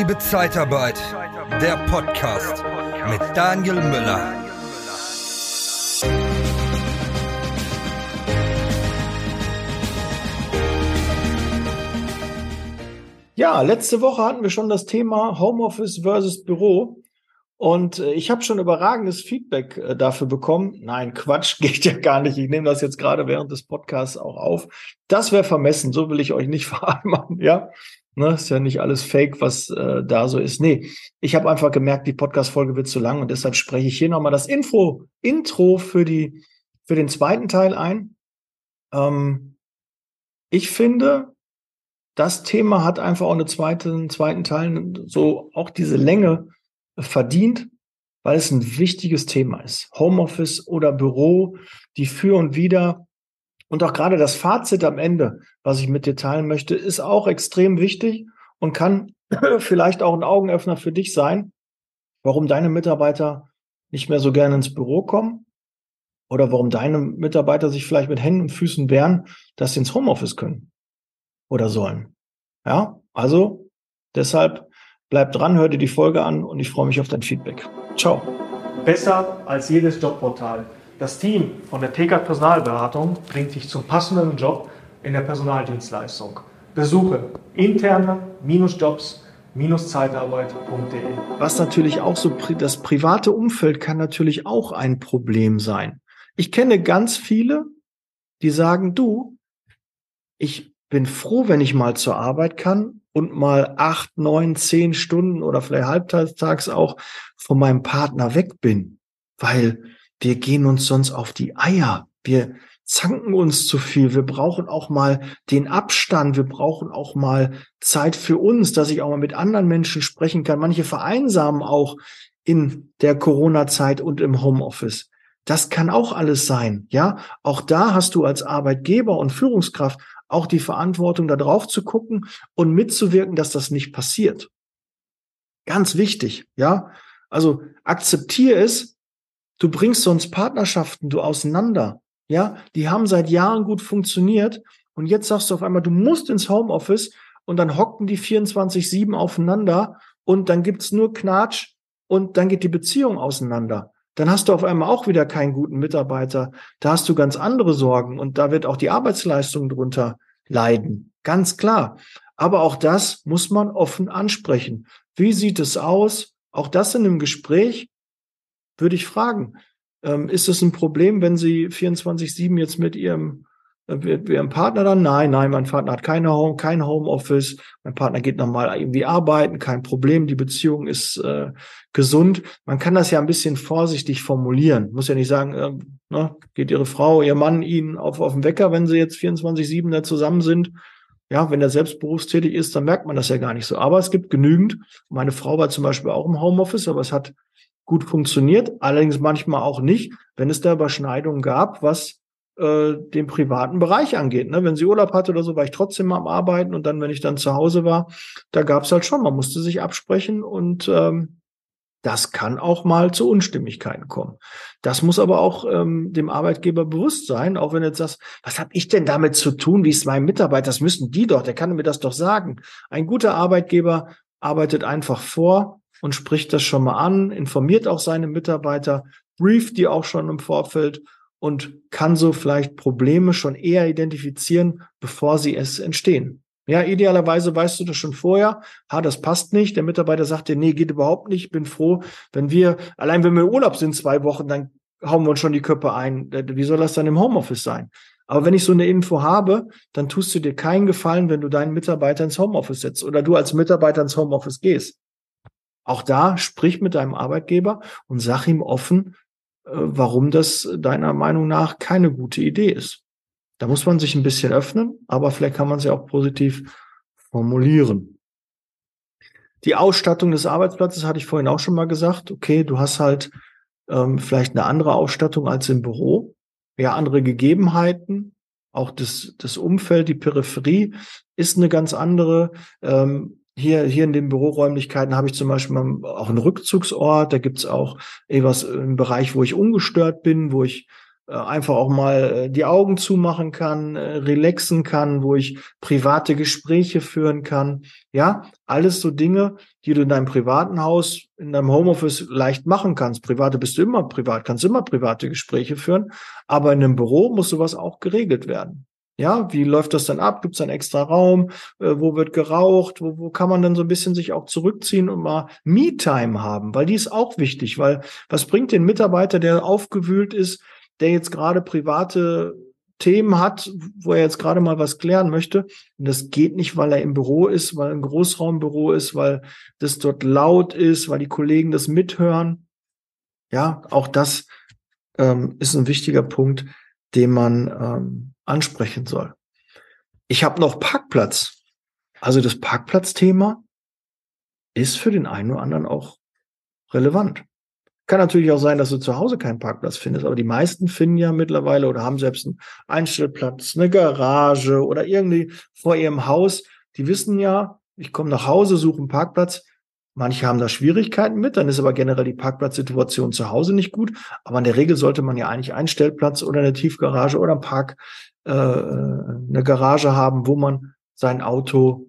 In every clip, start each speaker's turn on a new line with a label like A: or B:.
A: Liebe Zeitarbeit, der Podcast mit Daniel Müller.
B: Ja, letzte Woche hatten wir schon das Thema Homeoffice versus Büro. Und äh, ich habe schon überragendes Feedback äh, dafür bekommen. Nein, Quatsch, geht ja gar nicht. Ich nehme das jetzt gerade während des Podcasts auch auf. Das wäre vermessen, so will ich euch nicht vereinbaren, ja. Ne, ist ja nicht alles Fake, was äh, da so ist. Nee, ich habe einfach gemerkt, die Podcast-Folge wird zu lang und deshalb spreche ich hier nochmal das Info, Intro für die, für den zweiten Teil ein. Ähm, ich finde, das Thema hat einfach auch eine zweite, einen zweiten Teil, so auch diese Länge verdient, weil es ein wichtiges Thema ist. Homeoffice oder Büro, die für und wieder und auch gerade das Fazit am Ende, was ich mit dir teilen möchte, ist auch extrem wichtig und kann vielleicht auch ein Augenöffner für dich sein, warum deine Mitarbeiter nicht mehr so gerne ins Büro kommen oder warum deine Mitarbeiter sich vielleicht mit Händen und Füßen wehren, dass sie ins Homeoffice können oder sollen. Ja, also deshalb Bleib dran, hör dir die Folge an und ich freue mich auf dein Feedback. Ciao.
C: Besser als jedes Jobportal. Das Team von der TK Personalberatung bringt dich zum passenden Job in der Personaldienstleistung. Besuche interne-jobs-zeitarbeit.de.
B: Was natürlich auch so, das private Umfeld kann natürlich auch ein Problem sein. Ich kenne ganz viele, die sagen, du, ich bin froh, wenn ich mal zur Arbeit kann und mal acht, neun, zehn Stunden oder vielleicht halbtags auch von meinem Partner weg bin, weil wir gehen uns sonst auf die Eier. Wir zanken uns zu viel. Wir brauchen auch mal den Abstand. Wir brauchen auch mal Zeit für uns, dass ich auch mal mit anderen Menschen sprechen kann. Manche vereinsamen auch in der Corona-Zeit und im Homeoffice. Das kann auch alles sein. Ja, auch da hast du als Arbeitgeber und Führungskraft auch die Verantwortung, da drauf zu gucken und mitzuwirken, dass das nicht passiert. Ganz wichtig, ja. Also akzeptiere es. Du bringst sonst Partnerschaften du auseinander. Ja, die haben seit Jahren gut funktioniert. Und jetzt sagst du auf einmal, du musst ins Homeoffice und dann hocken die 24-7 aufeinander und dann gibt's nur Knatsch und dann geht die Beziehung auseinander dann hast du auf einmal auch wieder keinen guten Mitarbeiter. Da hast du ganz andere Sorgen und da wird auch die Arbeitsleistung drunter leiden. Ganz klar. Aber auch das muss man offen ansprechen. Wie sieht es aus? Auch das in einem Gespräch würde ich fragen. Ähm, ist es ein Problem, wenn Sie 24-7 jetzt mit Ihrem wir, wir haben Partner dann? Nein, nein, mein Partner hat keine Home, kein Homeoffice. Mein Partner geht nochmal irgendwie arbeiten, kein Problem. Die Beziehung ist äh, gesund. Man kann das ja ein bisschen vorsichtig formulieren. Muss ja nicht sagen, äh, ne, geht Ihre Frau, Ihr Mann Ihnen auf, auf den Wecker, wenn Sie jetzt 24-7 da zusammen sind. Ja, wenn er selbst berufstätig ist, dann merkt man das ja gar nicht so. Aber es gibt genügend. Meine Frau war zum Beispiel auch im Homeoffice, aber es hat gut funktioniert. Allerdings manchmal auch nicht, wenn es da Überschneidungen gab, was äh, den privaten Bereich angeht. Ne? Wenn sie Urlaub hatte oder so, war ich trotzdem am Arbeiten und dann, wenn ich dann zu Hause war, da gab es halt schon, man musste sich absprechen und ähm, das kann auch mal zu Unstimmigkeiten kommen. Das muss aber auch ähm, dem Arbeitgeber bewusst sein, auch wenn jetzt sagst, was habe ich denn damit zu tun, wie es meinem Mitarbeiter, das müssen die doch, der kann mir das doch sagen. Ein guter Arbeitgeber arbeitet einfach vor und spricht das schon mal an, informiert auch seine Mitarbeiter, brieft die auch schon im Vorfeld und kann so vielleicht Probleme schon eher identifizieren, bevor sie es entstehen. Ja, idealerweise weißt du das schon vorher. Ha, das passt nicht. Der Mitarbeiter sagt dir, nee, geht überhaupt nicht. Ich bin froh, wenn wir, allein wenn wir Urlaub sind, zwei Wochen, dann hauen wir uns schon die Köpfe ein. Wie soll das dann im Homeoffice sein? Aber wenn ich so eine Info habe, dann tust du dir keinen Gefallen, wenn du deinen Mitarbeiter ins Homeoffice setzt oder du als Mitarbeiter ins Homeoffice gehst. Auch da sprich mit deinem Arbeitgeber und sag ihm offen, äh, warum das deiner Meinung nach keine gute Idee ist. Da muss man sich ein bisschen öffnen, aber vielleicht kann man sie auch positiv formulieren. Die Ausstattung des Arbeitsplatzes hatte ich vorhin auch schon mal gesagt. Okay, du hast halt ähm, vielleicht eine andere Ausstattung als im Büro, ja, andere Gegebenheiten. Auch das, das Umfeld, die Peripherie ist eine ganz andere. Ähm, hier, hier in den Büroräumlichkeiten habe ich zum Beispiel auch einen Rückzugsort. Da gibt's auch etwas im Bereich, wo ich ungestört bin, wo ich äh, einfach auch mal äh, die Augen zumachen kann, äh, relaxen kann, wo ich private Gespräche führen kann. Ja, alles so Dinge, die du in deinem privaten Haus, in deinem Homeoffice leicht machen kannst. Private bist du immer privat, kannst immer private Gespräche führen, aber in einem Büro muss sowas auch geregelt werden. Ja, wie läuft das dann ab? Gibt es einen extra Raum? Äh, wo wird geraucht? Wo, wo kann man dann so ein bisschen sich auch zurückziehen und mal Me-Time haben? Weil die ist auch wichtig, weil was bringt den Mitarbeiter, der aufgewühlt ist, der jetzt gerade private Themen hat, wo er jetzt gerade mal was klären möchte. Und das geht nicht, weil er im Büro ist, weil ein Großraumbüro ist, weil das dort laut ist, weil die Kollegen das mithören. Ja, auch das ähm, ist ein wichtiger Punkt, den man ähm, ansprechen soll. Ich habe noch Parkplatz. Also das Parkplatzthema ist für den einen oder anderen auch relevant. Kann natürlich auch sein, dass du zu Hause keinen Parkplatz findest, aber die meisten finden ja mittlerweile oder haben selbst einen Einstellplatz, eine Garage oder irgendwie vor ihrem Haus. Die wissen ja, ich komme nach Hause, suche einen Parkplatz. Manche haben da Schwierigkeiten mit, dann ist aber generell die Parkplatzsituation zu Hause nicht gut. Aber in der Regel sollte man ja eigentlich einen Stellplatz oder eine Tiefgarage oder einen Park, äh, eine Garage haben, wo man sein Auto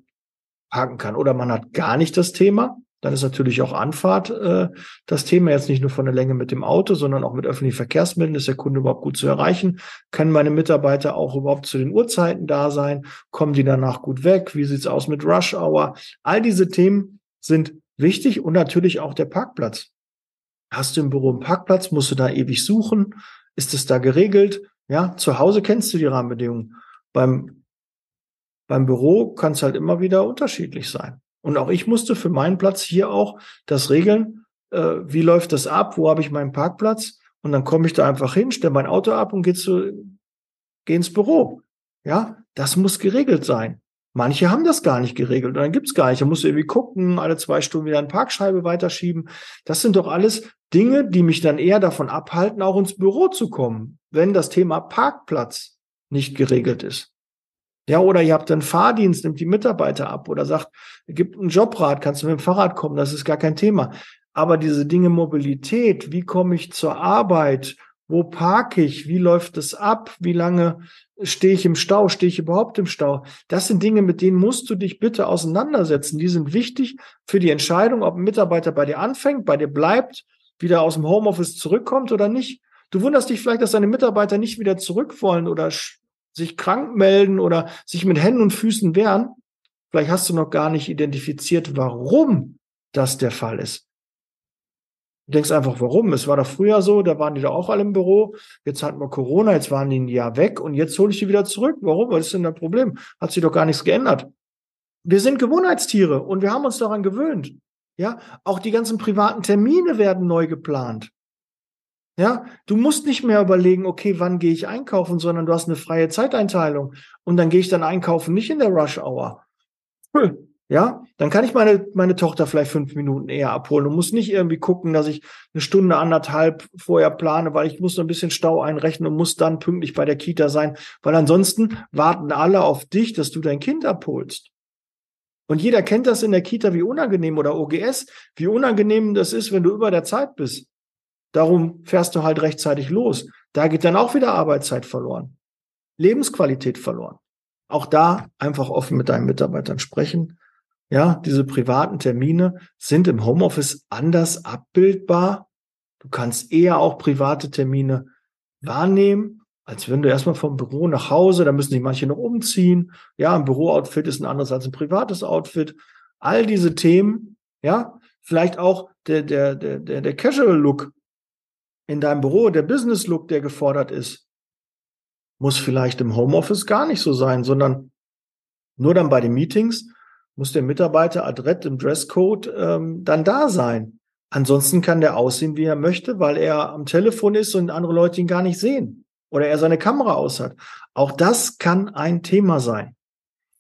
B: parken kann. Oder man hat gar nicht das Thema. Dann ist natürlich auch Anfahrt äh, das Thema, jetzt nicht nur von der Länge mit dem Auto, sondern auch mit öffentlichen Verkehrsmitteln. Ist der Kunde überhaupt gut zu erreichen? Können meine Mitarbeiter auch überhaupt zu den Uhrzeiten da sein? Kommen die danach gut weg? Wie sieht's aus mit Rush Hour? All diese Themen sind wichtig und natürlich auch der Parkplatz. Hast du im Büro einen Parkplatz? Musst du da ewig suchen? Ist es da geregelt? Ja, zu Hause kennst du die Rahmenbedingungen. Beim, beim Büro kann es halt immer wieder unterschiedlich sein. Und auch ich musste für meinen Platz hier auch das regeln. Äh, wie läuft das ab? Wo habe ich meinen Parkplatz? Und dann komme ich da einfach hin, stelle mein Auto ab und gehe zu, geh ins Büro. Ja, das muss geregelt sein. Manche haben das gar nicht geregelt und dann gibt's gar nicht. Da musst du irgendwie gucken, alle zwei Stunden wieder eine Parkscheibe weiterschieben. Das sind doch alles Dinge, die mich dann eher davon abhalten, auch ins Büro zu kommen, wenn das Thema Parkplatz nicht geregelt ist. Ja, oder ihr habt einen Fahrdienst, nimmt die Mitarbeiter ab oder sagt, gibt einen Jobrad, kannst du mit dem Fahrrad kommen, das ist gar kein Thema. Aber diese Dinge Mobilität, wie komme ich zur Arbeit, wo parke ich, wie läuft es ab, wie lange stehe ich im Stau, stehe ich überhaupt im Stau, das sind Dinge, mit denen musst du dich bitte auseinandersetzen. Die sind wichtig für die Entscheidung, ob ein Mitarbeiter bei dir anfängt, bei dir bleibt, wieder aus dem Homeoffice zurückkommt oder nicht. Du wunderst dich vielleicht, dass deine Mitarbeiter nicht wieder zurück wollen oder sich krank melden oder sich mit Händen und Füßen wehren. Vielleicht hast du noch gar nicht identifiziert, warum das der Fall ist. Du denkst einfach, warum? Es war doch früher so, da waren die doch auch alle im Büro. Jetzt hatten wir Corona, jetzt waren die ein Jahr weg und jetzt hole ich die wieder zurück. Warum? Was ist denn das Problem? Hat sich doch gar nichts geändert. Wir sind Gewohnheitstiere und wir haben uns daran gewöhnt. Ja, auch die ganzen privaten Termine werden neu geplant. Ja, du musst nicht mehr überlegen, okay, wann gehe ich einkaufen, sondern du hast eine freie Zeiteinteilung und dann gehe ich dann einkaufen, nicht in der Rush Hour. Ja, dann kann ich meine, meine Tochter vielleicht fünf Minuten eher abholen und muss nicht irgendwie gucken, dass ich eine Stunde, anderthalb vorher plane, weil ich muss so ein bisschen Stau einrechnen und muss dann pünktlich bei der Kita sein, weil ansonsten warten alle auf dich, dass du dein Kind abholst. Und jeder kennt das in der Kita, wie unangenehm oder OGS, wie unangenehm das ist, wenn du über der Zeit bist. Darum fährst du halt rechtzeitig los. Da geht dann auch wieder Arbeitszeit verloren. Lebensqualität verloren. Auch da einfach offen mit deinen Mitarbeitern sprechen. Ja, diese privaten Termine sind im Homeoffice anders abbildbar. Du kannst eher auch private Termine wahrnehmen, als wenn du erstmal vom Büro nach Hause, da müssen sich manche noch umziehen. Ja, ein Bürooutfit ist ein anderes als ein privates Outfit. All diese Themen, ja, vielleicht auch der, der, der, der, der Casual Look in deinem Büro, der Business Look, der gefordert ist, muss vielleicht im Homeoffice gar nicht so sein, sondern nur dann bei den Meetings muss der Mitarbeiter adrett im Dresscode ähm, dann da sein. Ansonsten kann der aussehen, wie er möchte, weil er am Telefon ist und andere Leute ihn gar nicht sehen oder er seine Kamera aus hat. Auch das kann ein Thema sein.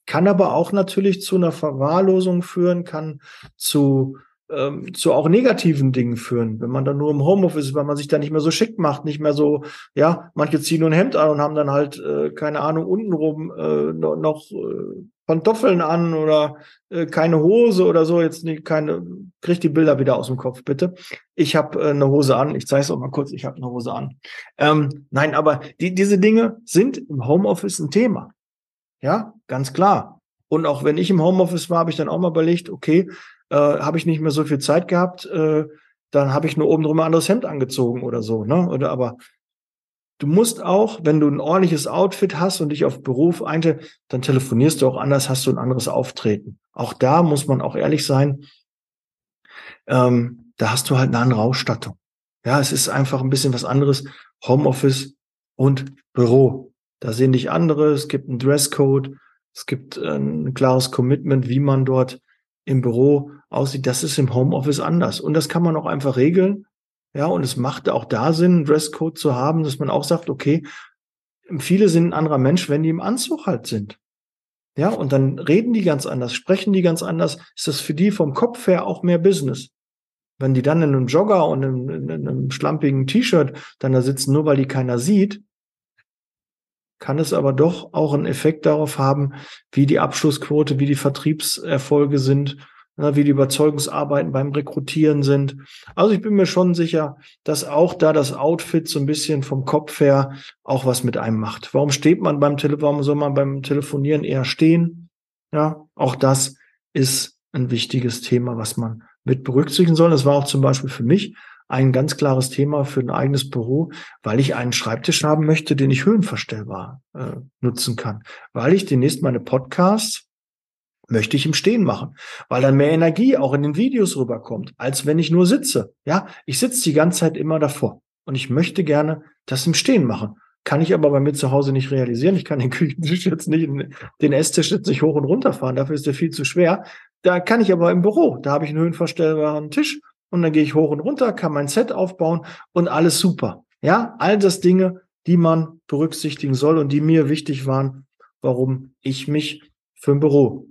B: Kann aber auch natürlich zu einer Verwahrlosung führen, kann zu ähm, zu auch negativen Dingen führen, wenn man dann nur im Homeoffice ist, weil man sich da nicht mehr so schick macht, nicht mehr so, ja, manche ziehen nur ein Hemd an und haben dann halt, äh, keine Ahnung, untenrum äh, noch, noch äh, Pantoffeln an oder äh, keine Hose oder so, jetzt nicht keine, krieg die Bilder wieder aus dem Kopf, bitte. Ich habe äh, eine Hose an, ich zeige es auch mal kurz, ich habe eine Hose an. Ähm, nein, aber die, diese Dinge sind im Homeoffice ein Thema. Ja, ganz klar. Und auch wenn ich im Homeoffice war, habe ich dann auch mal überlegt, okay, äh, habe ich nicht mehr so viel Zeit gehabt, äh, dann habe ich nur oben drum ein anderes Hemd angezogen oder so, ne? Oder aber du musst auch, wenn du ein ordentliches Outfit hast und dich auf Beruf einte, dann telefonierst du auch anders, hast du ein anderes Auftreten. Auch da muss man auch ehrlich sein, ähm, da hast du halt eine andere Ausstattung. Ja, es ist einfach ein bisschen was anderes. Homeoffice und Büro. Da sehen dich andere, es gibt einen Dresscode, es gibt äh, ein klares Commitment, wie man dort im Büro aussieht. Das ist im Homeoffice anders. Und das kann man auch einfach regeln. Ja, und es macht auch da Sinn, einen Dresscode zu haben, dass man auch sagt, okay, viele sind ein anderer Mensch, wenn die im Anzug halt sind. Ja, und dann reden die ganz anders, sprechen die ganz anders, ist das für die vom Kopf her auch mehr Business. Wenn die dann in einem Jogger und in, in, in einem schlampigen T-Shirt dann da sitzen, nur weil die keiner sieht, kann es aber doch auch einen Effekt darauf haben, wie die Abschlussquote, wie die Vertriebserfolge sind, wie die Überzeugungsarbeiten beim Rekrutieren sind. Also ich bin mir schon sicher, dass auch da das Outfit so ein bisschen vom Kopf her auch was mit einem macht. Warum steht man beim Telefon, warum soll man beim Telefonieren eher stehen? Ja, auch das ist ein wichtiges Thema, was man mit berücksichtigen soll. Das war auch zum Beispiel für mich ein ganz klares Thema für ein eigenes Büro, weil ich einen Schreibtisch haben möchte, den ich höhenverstellbar äh, nutzen kann. Weil ich demnächst meine Podcasts möchte ich im Stehen machen, weil dann mehr Energie auch in den Videos rüberkommt, als wenn ich nur sitze. Ja, ich sitze die ganze Zeit immer davor und ich möchte gerne das im Stehen machen. Kann ich aber bei mir zu Hause nicht realisieren. Ich kann den Küchentisch jetzt nicht, den Esstisch jetzt nicht hoch und runter fahren. Dafür ist der viel zu schwer. Da kann ich aber im Büro. Da habe ich einen höhenverstellbaren Tisch und dann gehe ich hoch und runter, kann mein Set aufbauen und alles super. Ja, all das Dinge, die man berücksichtigen soll und die mir wichtig waren, warum ich mich für ein Büro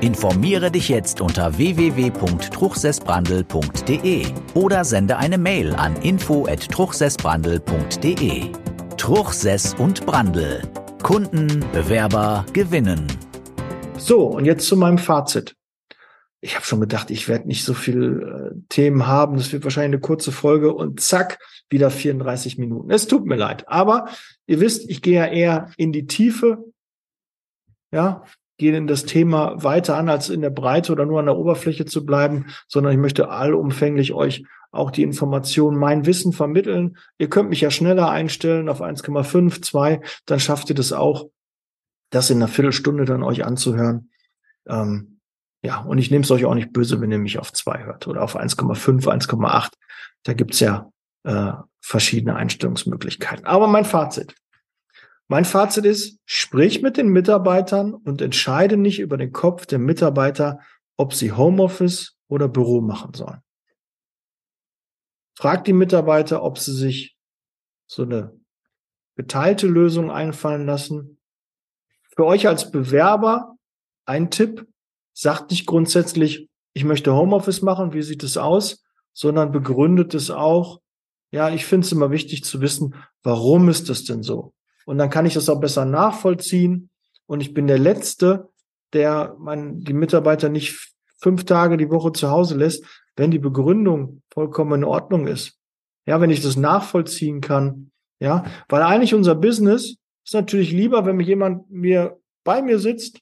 D: Informiere dich jetzt unter www.truchsessbrandl.de oder sende eine Mail an info@truchsessbrandl.de. Truchsess und Brandl. Kunden, Bewerber gewinnen.
B: So, und jetzt zu meinem Fazit ich habe schon gedacht, ich werde nicht so viel äh, Themen haben. Das wird wahrscheinlich eine kurze Folge und zack, wieder 34 Minuten. Es tut mir leid. Aber ihr wisst, ich gehe ja eher in die Tiefe. Ja, gehe in das Thema weiter an, als in der Breite oder nur an der Oberfläche zu bleiben, sondern ich möchte allumfänglich euch auch die Informationen, mein Wissen vermitteln. Ihr könnt mich ja schneller einstellen auf 1,5, 2, dann schafft ihr das auch, das in einer Viertelstunde dann euch anzuhören. Ähm, ja, und ich nehme es euch auch nicht böse, wenn ihr mich auf zwei hört oder auf 1,5, 1,8. Da gibt's ja äh, verschiedene Einstellungsmöglichkeiten. Aber mein Fazit. Mein Fazit ist, sprich mit den Mitarbeitern und entscheide nicht über den Kopf der Mitarbeiter, ob sie Homeoffice oder Büro machen sollen. Frag die Mitarbeiter, ob sie sich so eine geteilte Lösung einfallen lassen. Für euch als Bewerber ein Tipp, sagt nicht grundsätzlich, ich möchte Homeoffice machen, wie sieht es aus, sondern begründet es auch, ja, ich finde es immer wichtig zu wissen, warum ist das denn so? Und dann kann ich das auch besser nachvollziehen. Und ich bin der Letzte, der mein, die Mitarbeiter nicht fünf Tage die Woche zu Hause lässt, wenn die Begründung vollkommen in Ordnung ist. Ja, wenn ich das nachvollziehen kann. Ja, weil eigentlich unser Business ist natürlich lieber, wenn mir jemand mir bei mir sitzt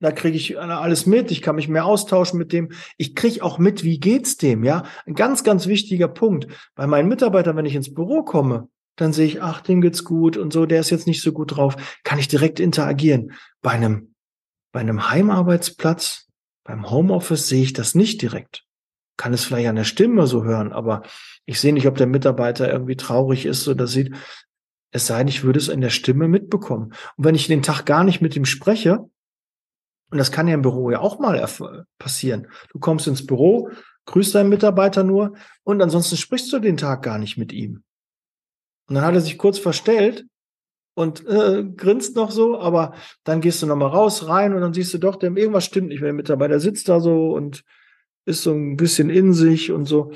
B: da kriege ich alles mit, ich kann mich mehr austauschen mit dem. Ich kriege auch mit, wie geht's dem, ja? Ein ganz, ganz wichtiger Punkt. Bei meinen Mitarbeitern, wenn ich ins Büro komme, dann sehe ich, ach, dem geht's gut und so, der ist jetzt nicht so gut drauf, kann ich direkt interagieren. Bei einem, bei einem Heimarbeitsplatz, beim Homeoffice sehe ich das nicht direkt. kann es vielleicht an der Stimme so hören, aber ich sehe nicht, ob der Mitarbeiter irgendwie traurig ist oder sieht. Es sei denn, ich würde es in der Stimme mitbekommen. Und wenn ich den Tag gar nicht mit ihm spreche, und das kann ja im Büro ja auch mal passieren. Du kommst ins Büro, grüßt deinen Mitarbeiter nur und ansonsten sprichst du den Tag gar nicht mit ihm. Und dann hat er sich kurz verstellt und äh, grinst noch so, aber dann gehst du nochmal raus, rein und dann siehst du doch, dem irgendwas stimmt nicht, weil der Mitarbeiter sitzt da so und ist so ein bisschen in sich und so.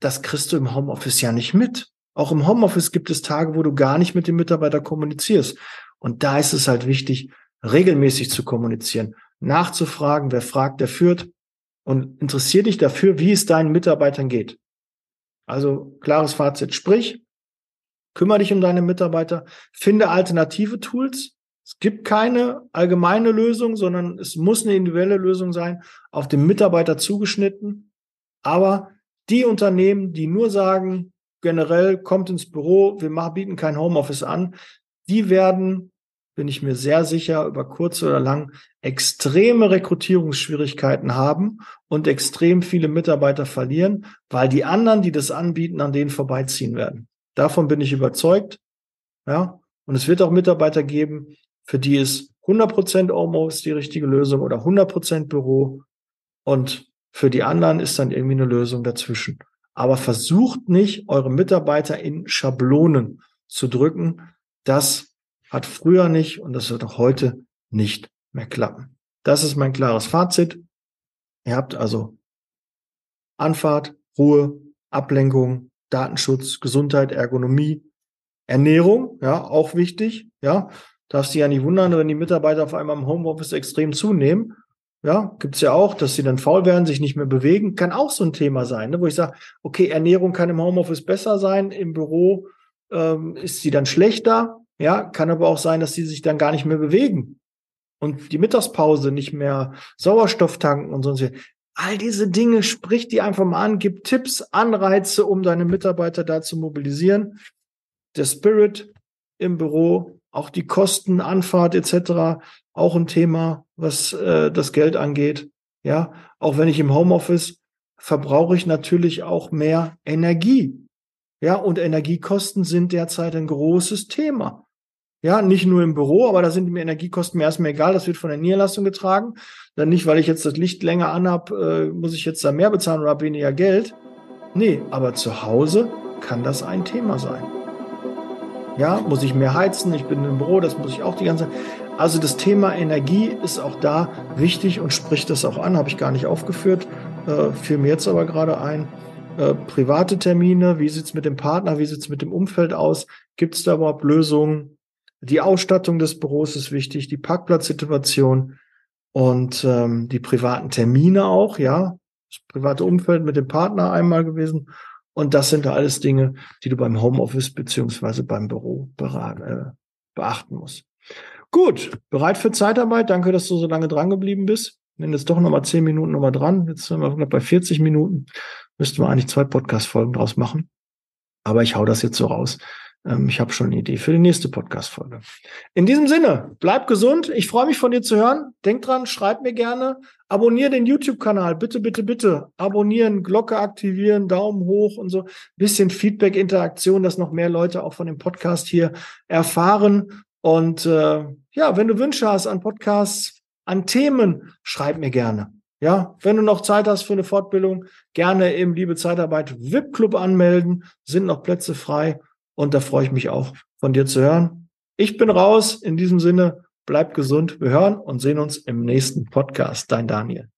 B: Das kriegst du im Homeoffice ja nicht mit. Auch im Homeoffice gibt es Tage, wo du gar nicht mit dem Mitarbeiter kommunizierst. Und da ist es halt wichtig, regelmäßig zu kommunizieren, nachzufragen, wer fragt, der führt und interessier dich dafür, wie es deinen Mitarbeitern geht. Also klares Fazit, sprich, kümmere dich um deine Mitarbeiter, finde alternative Tools. Es gibt keine allgemeine Lösung, sondern es muss eine individuelle Lösung sein, auf den Mitarbeiter zugeschnitten. Aber die Unternehmen, die nur sagen, generell kommt ins Büro, wir machen, bieten kein Homeoffice an, die werden bin ich mir sehr sicher, über kurz oder lang extreme Rekrutierungsschwierigkeiten haben und extrem viele Mitarbeiter verlieren, weil die anderen, die das anbieten, an denen vorbeiziehen werden. Davon bin ich überzeugt. Ja, und es wird auch Mitarbeiter geben, für die ist 100% Homeoffice die richtige Lösung oder 100% Büro. Und für die anderen ist dann irgendwie eine Lösung dazwischen. Aber versucht nicht, eure Mitarbeiter in Schablonen zu drücken. Das hat früher nicht und das wird auch heute nicht mehr klappen. Das ist mein klares Fazit. Ihr habt also Anfahrt, Ruhe, Ablenkung, Datenschutz, Gesundheit, Ergonomie, Ernährung, ja, auch wichtig, ja. Darfst dich ja nicht wundern, wenn die Mitarbeiter auf einmal im Homeoffice extrem zunehmen. Ja, gibt's ja auch, dass sie dann faul werden, sich nicht mehr bewegen. Kann auch so ein Thema sein, ne, wo ich sage, okay, Ernährung kann im Homeoffice besser sein, im Büro ähm, ist sie dann schlechter. Ja, kann aber auch sein, dass sie sich dann gar nicht mehr bewegen und die Mittagspause nicht mehr Sauerstoff tanken und sonst. All diese Dinge, sprich die einfach mal an, gib Tipps, Anreize, um deine Mitarbeiter da zu mobilisieren. Der Spirit im Büro, auch die Kosten, Anfahrt etc., auch ein Thema, was äh, das Geld angeht. Ja, auch wenn ich im Homeoffice verbrauche ich natürlich auch mehr Energie. Ja, und Energiekosten sind derzeit ein großes Thema. Ja, nicht nur im Büro, aber da sind die Energiekosten mir erstmal egal. Das wird von der Niederlassung getragen. Dann nicht, weil ich jetzt das Licht länger anhab, äh, muss ich jetzt da mehr bezahlen oder weniger Geld. Nee, aber zu Hause kann das ein Thema sein. Ja, muss ich mehr heizen? Ich bin im Büro, das muss ich auch die ganze Zeit. Also das Thema Energie ist auch da wichtig und spricht das auch an, habe ich gar nicht aufgeführt, äh, fiel mir jetzt aber gerade ein. Äh, private Termine, wie sieht's mit dem Partner, wie sieht's mit dem Umfeld aus? Gibt es da überhaupt Lösungen? Die Ausstattung des Büros ist wichtig, die Parkplatzsituation und ähm, die privaten Termine auch, ja. Das private Umfeld mit dem Partner einmal gewesen. Und das sind da alles Dinge, die du beim Homeoffice beziehungsweise beim Büro äh, beachten musst. Gut, bereit für Zeitarbeit. Danke, dass du so lange dran geblieben bist. Wenn jetzt doch nochmal zehn Minuten nochmal dran. Jetzt sind wir bei 40 Minuten. Müssten wir eigentlich zwei Podcast-Folgen draus machen. Aber ich hau das jetzt so raus. Ähm, ich habe schon eine Idee für die nächste Podcast-Folge. In diesem Sinne, bleib gesund. Ich freue mich von dir zu hören. Denk dran, schreib mir gerne. Abonnier den YouTube-Kanal. Bitte, bitte, bitte. Abonnieren, Glocke aktivieren, Daumen hoch und so. Bisschen Feedback, Interaktion, dass noch mehr Leute auch von dem Podcast hier erfahren. Und äh, ja, wenn du Wünsche hast an Podcasts, an Themen, schreib mir gerne. Ja, wenn du noch Zeit hast für eine Fortbildung, gerne im Liebe Zeitarbeit VIP Club anmelden, sind noch Plätze frei. Und da freue ich mich auch von dir zu hören. Ich bin raus. In diesem Sinne, bleib gesund. Wir hören und sehen uns im nächsten Podcast. Dein Daniel.